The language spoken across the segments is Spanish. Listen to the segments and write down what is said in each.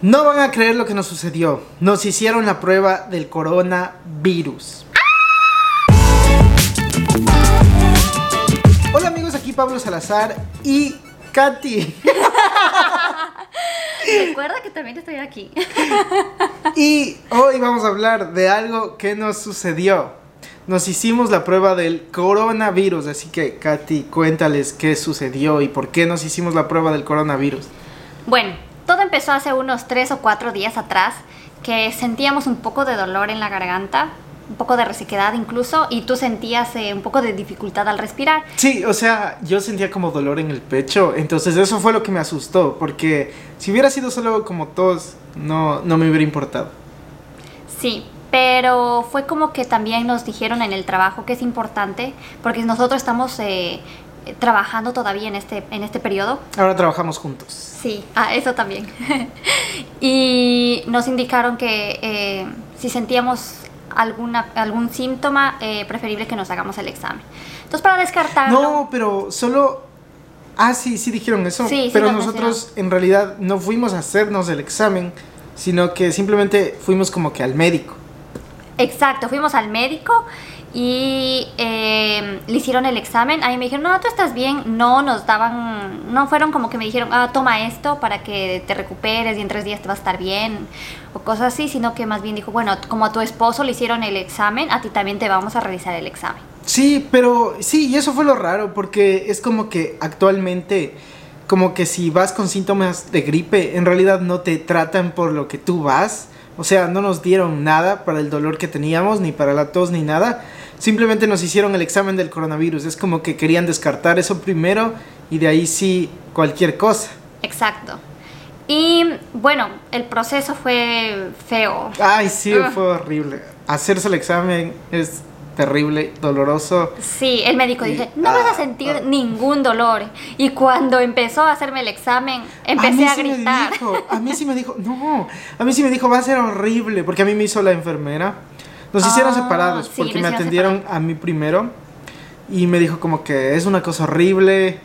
No van a creer lo que nos sucedió. Nos hicieron la prueba del coronavirus. Hola amigos, aquí Pablo Salazar y Katy. Recuerda que también estoy aquí. Y hoy vamos a hablar de algo que nos sucedió. Nos hicimos la prueba del coronavirus, así que Katy, cuéntales qué sucedió y por qué nos hicimos la prueba del coronavirus. Bueno, todo empezó hace unos tres o cuatro días atrás, que sentíamos un poco de dolor en la garganta, un poco de resequedad incluso, y tú sentías eh, un poco de dificultad al respirar. Sí, o sea, yo sentía como dolor en el pecho, entonces eso fue lo que me asustó, porque si hubiera sido solo como tos, no, no me hubiera importado. Sí, pero fue como que también nos dijeron en el trabajo que es importante, porque nosotros estamos eh, trabajando todavía en este, en este periodo. Ahora trabajamos juntos. Sí, ah, eso también. y nos indicaron que eh, si sentíamos alguna, algún síntoma, eh, preferible que nos hagamos el examen. Entonces, para descartarlo... No, pero solo... Ah, sí, sí dijeron eso. Sí, pero nos nosotros en realidad no fuimos a hacernos el examen, sino que simplemente fuimos como que al médico. Exacto, fuimos al médico y eh, le hicieron el examen. A mí me dijeron, no, tú estás bien. No nos daban, no fueron como que me dijeron, ah, toma esto para que te recuperes y en tres días te vas a estar bien o cosas así, sino que más bien dijo, bueno, como a tu esposo le hicieron el examen, a ti también te vamos a realizar el examen. Sí, pero sí, y eso fue lo raro, porque es como que actualmente, como que si vas con síntomas de gripe, en realidad no te tratan por lo que tú vas. O sea, no nos dieron nada para el dolor que teníamos, ni para la tos, ni nada. Simplemente nos hicieron el examen del coronavirus. Es como que querían descartar eso primero y de ahí sí cualquier cosa. Exacto. Y bueno, el proceso fue feo. Ay, sí, Ugh. fue horrible. Hacerse el examen es terrible, doloroso. Sí, el médico Sí. dice, no vas a Ah, sentir ah. ningún dolor. Y cuando empezó a hacerme el examen, empecé mí a, sí gritar. dijo, a mí sí me dijo, no, a mí sí me dijo, va a ser horrible, porque a mí me hizo la enfermera. Nos hicieron Ah, separados, porque me atendieron a mí primero. Y me dijo como que es una cosa horrible,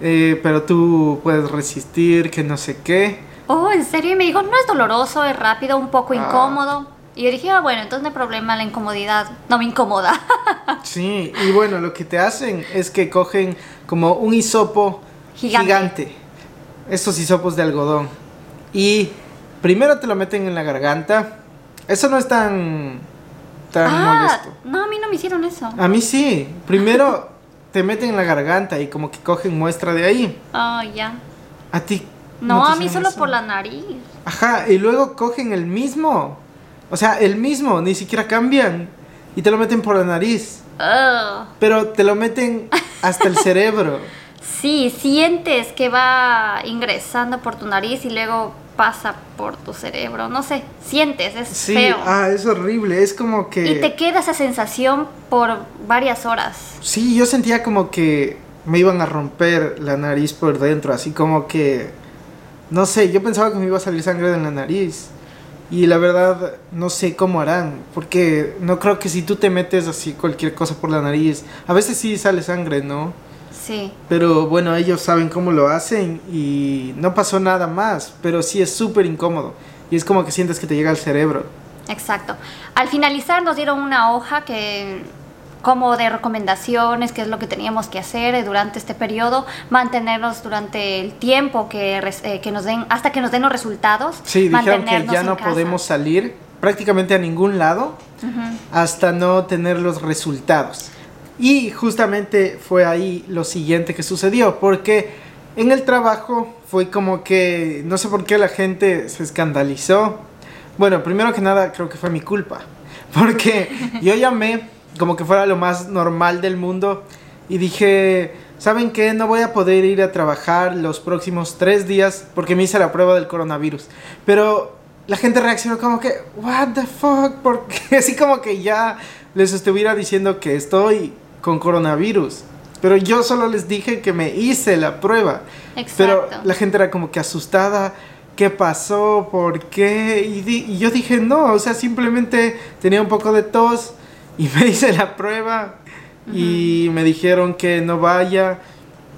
eh, pero tú puedes resistir, que no sé qué. Oh, en serio, y me dijo, no es doloroso, es rápido, un poco Ah. incómodo. Y yo dije, ah, bueno, entonces no hay problema, la incomodidad no me incomoda. Sí, y bueno, lo que te hacen es que cogen como un hisopo Gigante. gigante. Estos hisopos de algodón. Y primero te lo meten en la garganta. Eso no es tan, tan ah, molesto. no, a mí no me hicieron eso. A mí sí. Primero te meten en la garganta y como que cogen muestra de ahí. Oh, ya. A ti. No, a mí solo eso? por la nariz. Ajá, y luego cogen el mismo. O sea, el mismo, ni siquiera cambian. Y te lo meten por la nariz. Ugh. Pero te lo meten hasta el cerebro. Sí, sientes que va ingresando por tu nariz y luego pasa por tu cerebro. No sé, sientes, es Sí, feo. ah, es horrible. Es como que. Y te queda esa sensación por varias horas. Sí, yo sentía como que me iban a romper la nariz por dentro, así como que, no sé, yo pensaba que me iba a salir sangre de la nariz. Y la verdad, no sé cómo harán, porque no creo que si tú te metes así cualquier cosa por la nariz, a veces sí sale sangre, ¿no? Sí. Pero bueno, ellos saben cómo lo hacen y no pasó nada más, pero sí es súper incómodo. Y es como que sientes que te llega al cerebro. Exacto. Al finalizar nos dieron una hoja que como de recomendaciones, qué es lo que teníamos que hacer durante este periodo, mantenernos durante el tiempo que, eh, que nos den, hasta que nos den los resultados. Sí, dijeron que ya no casa. podemos salir prácticamente a ningún lado hasta no tener los resultados. Y justamente fue ahí lo siguiente que sucedió, porque en el trabajo fue como que, no sé por qué la gente se escandalizó. Bueno, primero que nada creo que fue mi culpa, porque yo llamé como que fuera lo más normal del mundo y dije, ¿saben qué? No voy a poder ir a trabajar los próximos tres días porque me hice la prueba del coronavirus. Pero la gente reaccionó como que, what the fuck, porque así como que ya les estuviera diciendo que estoy con coronavirus. Pero yo solo les dije que me hice la prueba. Pero Exacto. la gente era como que asustada. ¿Qué pasó? ¿Por qué? Y, di- y yo dije, no, o sea, simplemente tenía un poco de tos y me hice la prueba y me dijeron que no vaya.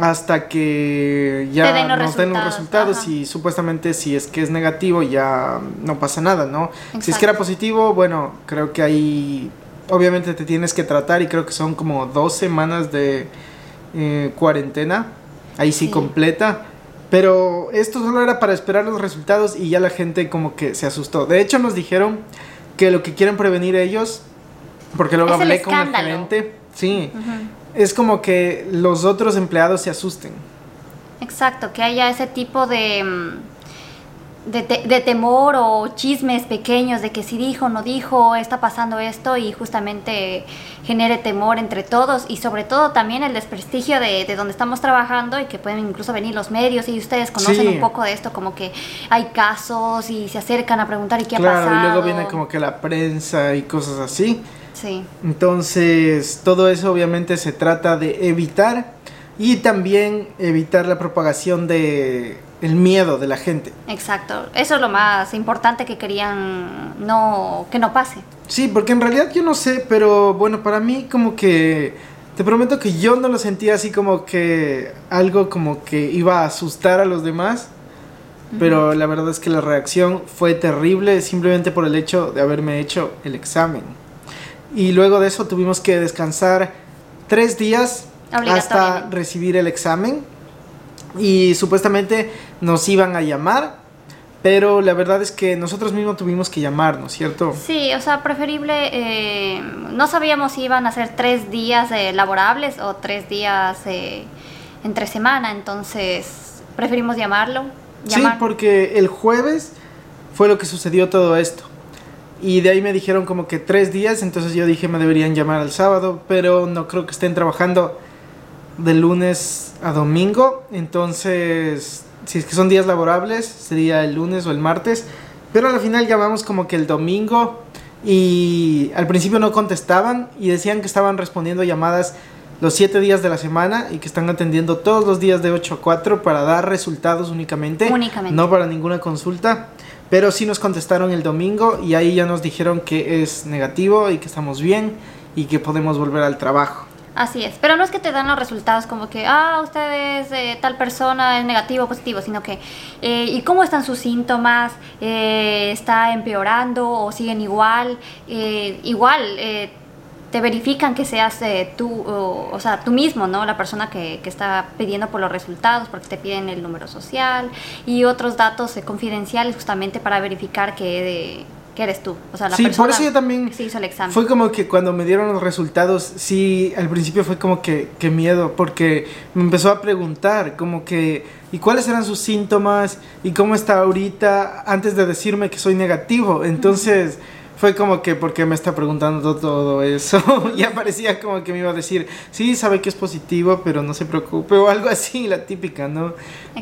hasta que ya den nos den los resultados, resultados ajá. y supuestamente si es que es negativo ya no pasa nada, ¿no? Si es que era positivo, bueno, creo que ahí obviamente te tienes que tratar y creo que son como dos semanas de eh, cuarentena, ahí sí, Sí. completa. Pero esto solo era para esperar los resultados y ya la gente como que se asustó. De hecho nos dijeron que lo que quieren prevenir ellos, porque luego Es el hablé con el gerente, sí, es como que los otros empleados se asusten. Exacto, que haya ese tipo de, mm, de, te- de temor o chismes pequeños de que si dijo, no dijo, está pasando esto y justamente genere temor entre todos y sobre todo también el desprestigio de, de donde estamos trabajando y que pueden incluso venir los medios y ustedes conocen Sí. un poco de esto, como que hay casos y se acercan a preguntar y qué ha claro, pasado. y luego viene como que la prensa y cosas así. Sí, Entonces, todo eso obviamente se trata de evitar y también evitar la propagación de el miedo de la gente. exacto. Eso es lo más importante que querían no que no pase. Sí, porque en realidad yo no sé, pero bueno, para mí como que te prometo que yo no lo sentía así como que algo como que iba a asustar a los demás. Pero la verdad es que la reacción fue terrible simplemente por el hecho de haberme hecho el examen. Y luego de eso tuvimos que descansar tres días hasta recibir el examen. Y supuestamente nos iban a llamar, pero la verdad es que nosotros mismos tuvimos que llamarnos, ¿cierto? Sí, o sea, preferible, eh, no sabíamos si iban a ser tres días eh, laborables o tres días eh, entre semana, entonces preferimos llamarlo. Sí, porque el jueves fue lo que sucedió todo esto. Y de ahí me dijeron como que tres días, entonces yo dije me deberían llamar el sábado, pero no creo que estén trabajando de lunes a domingo. Entonces, si es que son días laborables, sería el lunes o el martes. Pero al final llamamos como que el domingo y al principio no contestaban y decían que estaban respondiendo llamadas los siete días de la semana y que están atendiendo todos los días de 8 a 4 para dar resultados únicamente, Únicamente. no para ninguna consulta. Pero sí nos contestaron el domingo y ahí ya nos dijeron que es negativo y que estamos bien y que podemos volver al trabajo. Así es, pero no es que te dan los resultados como que, ah, ustedes, eh, tal persona es negativo o positivo, sino que, eh, ¿y cómo están sus síntomas? Eh, ¿Está empeorando o siguen igual? Eh, igual, eh, te verifican que seas tú, o, o sea, tú mismo, ¿no? La persona que, que está pidiendo por los resultados, porque te piden el número social y otros datos confidenciales justamente para verificar que, que eres tú. O sea, la Sí, por eso yo también que se hizo el examen. Fue como que cuando me dieron los resultados, sí, al principio fue como que, que miedo, porque me empezó a preguntar, como que, ¿y cuáles eran sus síntomas? ¿Y cómo está ahorita? Antes de decirme que soy negativo. Entonces, fue como que, ¿por qué me está preguntando todo eso? ya parecía como que me iba a decir, sí, sabe que es positivo, pero no se preocupe, o algo así, la típica, ¿no?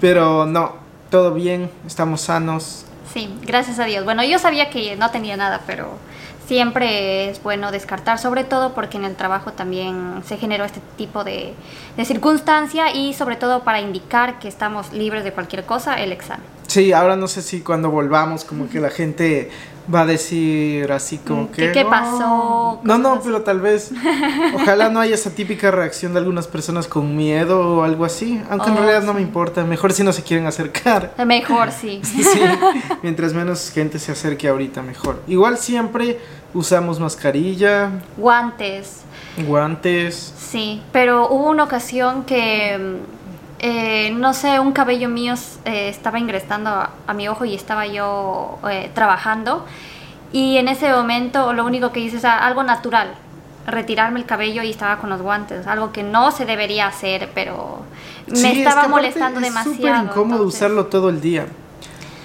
Pero no, todo bien, estamos sanos. Sí, gracias a Dios. Bueno, yo sabía que no tenía nada, pero siempre es bueno descartar, sobre todo porque en el trabajo también se generó este tipo de, circunstancia y sobre todo para indicar que estamos libres de cualquier cosa, el examen. Sí, ahora no sé si cuando volvamos como que la gente va a decir así como Mm, que... ¿qué- pasó? No, no, pero tal vez... Ojalá no haya esa típica reacción de algunas personas con miedo o algo así. Aunque en Oh, realidad no me sí. importa. Mejor si no se quieren acercar. Mejor sí. Sí, mientras menos gente se acerque ahorita, mejor. Igual siempre usamos mascarilla, Guantes, guantes. sí, pero hubo una ocasión que, eh, no sé, un cabello mío eh, estaba ingresando a, a mi ojo y estaba yo eh, trabajando y en ese momento lo único que hice es algo natural, retirarme el cabello y estaba con los guantes, algo que no se debería hacer, pero me Sí, es que estaba molestando es demasiado. súper incómodo entonces- usarlo todo el día.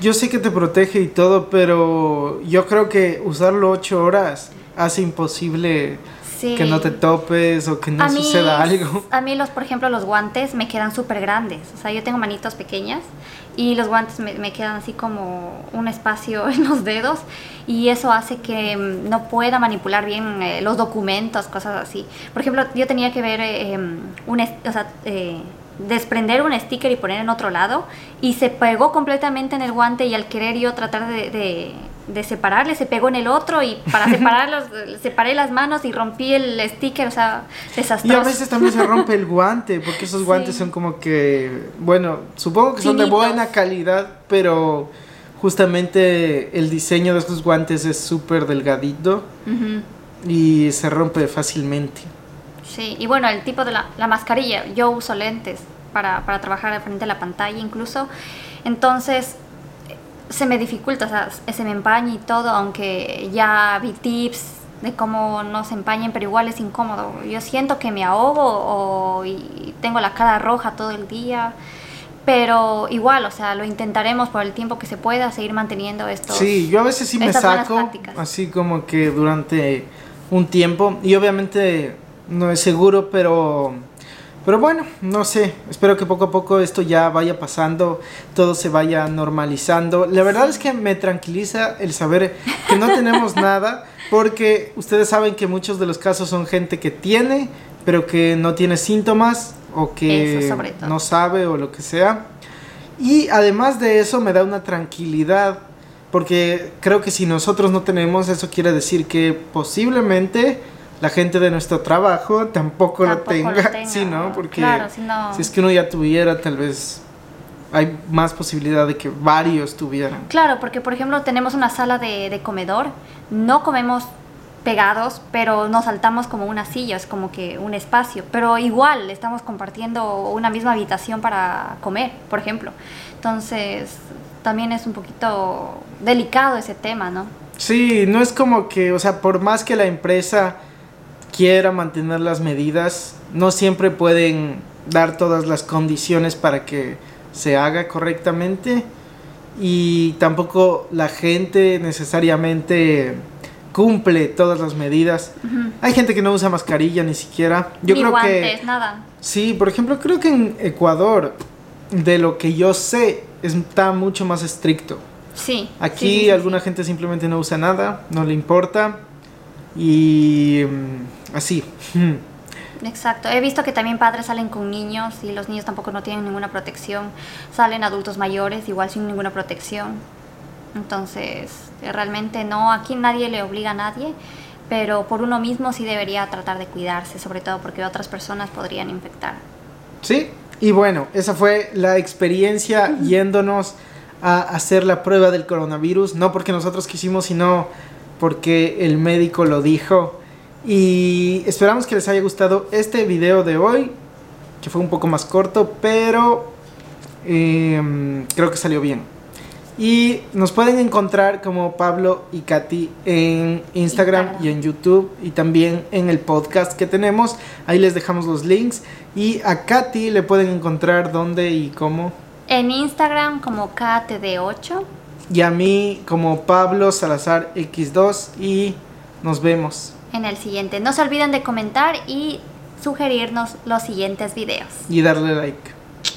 Yo sé que te protege y todo, pero yo creo que usarlo ocho horas hace imposible Sí. que no te topes o que no a mí, suceda algo. A mí, los, por ejemplo, los guantes me quedan súper grandes. O sea, yo tengo manitos pequeñas y los guantes me, me quedan así como un espacio en los dedos y eso hace que mm, no pueda manipular bien eh, los documentos, cosas así. Por ejemplo, yo tenía que ver eh, em, un, o sea, eh, desprender un sticker y poner en otro lado y se pegó completamente en el guante y al querer yo tratar de, de- de separarle, se pegó en el otro y para separarlos, separé las manos y rompí el sticker, o sea, desastroso. Y a veces también se rompe el guante, porque esos guantes son como que, bueno, supongo que son de buena calidad, pero justamente el diseño de estos guantes es súper delgadito y se rompe fácilmente. Sí, y bueno, el tipo de la, la mascarilla, yo uso lentes para, para trabajar frente a la pantalla incluso, entonces se me dificulta, o sea, se me empaña y todo, aunque ya vi tips de cómo no se empañen, pero igual es incómodo. Yo siento que me ahogo o y tengo la cara roja todo el día, pero igual, o sea, lo intentaremos por el tiempo que se pueda seguir manteniendo esto. Sí, yo a veces sí me saco, así como que durante un tiempo, y obviamente no es seguro, pero pero bueno, no sé, espero que poco a poco esto ya vaya pasando, todo se vaya normalizando. La verdad es que me tranquiliza el saber que no tenemos nada, porque ustedes saben que muchos de los casos son gente que tiene, pero que no tiene síntomas o que no sabe o lo que sea. Y además de eso me da una tranquilidad, porque creo que si nosotros no tenemos, eso quiere decir que posiblemente la gente de nuestro trabajo tampoco, lo, tenga, sí, ¿no? Porque si, es que uno ya tuviera, tal vez hay más posibilidad de que varios tuvieran. Claro, porque por ejemplo tenemos una sala de, comedor, no comemos pegados, pero nos saltamos como una silla, es como que un espacio, pero igual estamos compartiendo una misma habitación para comer, por ejemplo. Entonces, también es un poquito delicado ese tema, ¿no? Sí, no es como que, o sea, por más que la empresa quiera mantener las medidas, no siempre pueden dar todas las condiciones para que se haga correctamente y tampoco la gente necesariamente cumple todas las medidas. Hay gente que no usa mascarilla ni siquiera. Yo ni creo guantes, que nada. Sí, por ejemplo, creo que en Ecuador de lo que yo sé está mucho más estricto. Sí. Aquí alguna gente simplemente no usa nada, no le importa y mm, así. Exacto. He visto que también padres salen con niños y los niños tampoco no tienen ninguna protección. Salen adultos mayores igual sin ninguna protección. Entonces, realmente no, aquí nadie le obliga a nadie, pero por uno mismo sí debería tratar de cuidarse, sobre todo porque otras personas podrían infectar. Sí, y bueno, esa fue la experiencia yéndonos a hacer la prueba del coronavirus, no porque nosotros quisimos, sino porque el médico lo dijo. Y esperamos que les haya gustado este video de hoy, que fue un poco más corto, pero em, creo que salió bien. Y nos pueden encontrar como Pablo y Katy en Instagram y en YouTube y también en el podcast que tenemos. Ahí les dejamos los links. Y a Katy le pueden encontrar dónde y cómo. En Instagram como KTD8 y a mí como Pablo Salazar X2 y nos vemos. En el siguiente. No se olviden de comentar y sugerirnos los siguientes videos. Y darle like.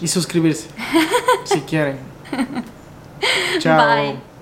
Y suscribirse. si quieren. Chao. Bye.